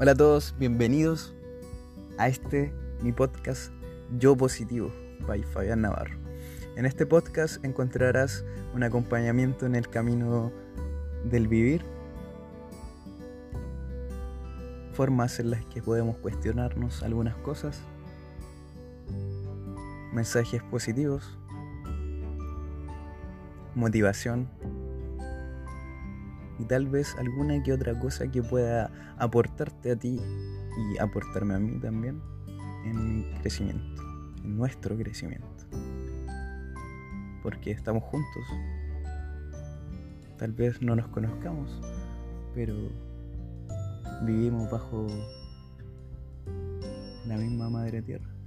Hola a todos, bienvenidos a este mi podcast Yo Positivo by Fabián Navarro. En este podcast encontrarás un acompañamiento en el camino del vivir, formas en las que podemos cuestionarnos algunas cosas, mensajes positivos, motivación y tal vez alguna que otra cosa que pueda aportarte a ti y aportarme a mí también en mi crecimiento, en nuestro crecimiento. Porque estamos juntos. Tal vez no nos conozcamos, pero vivimos bajo la misma madre tierra.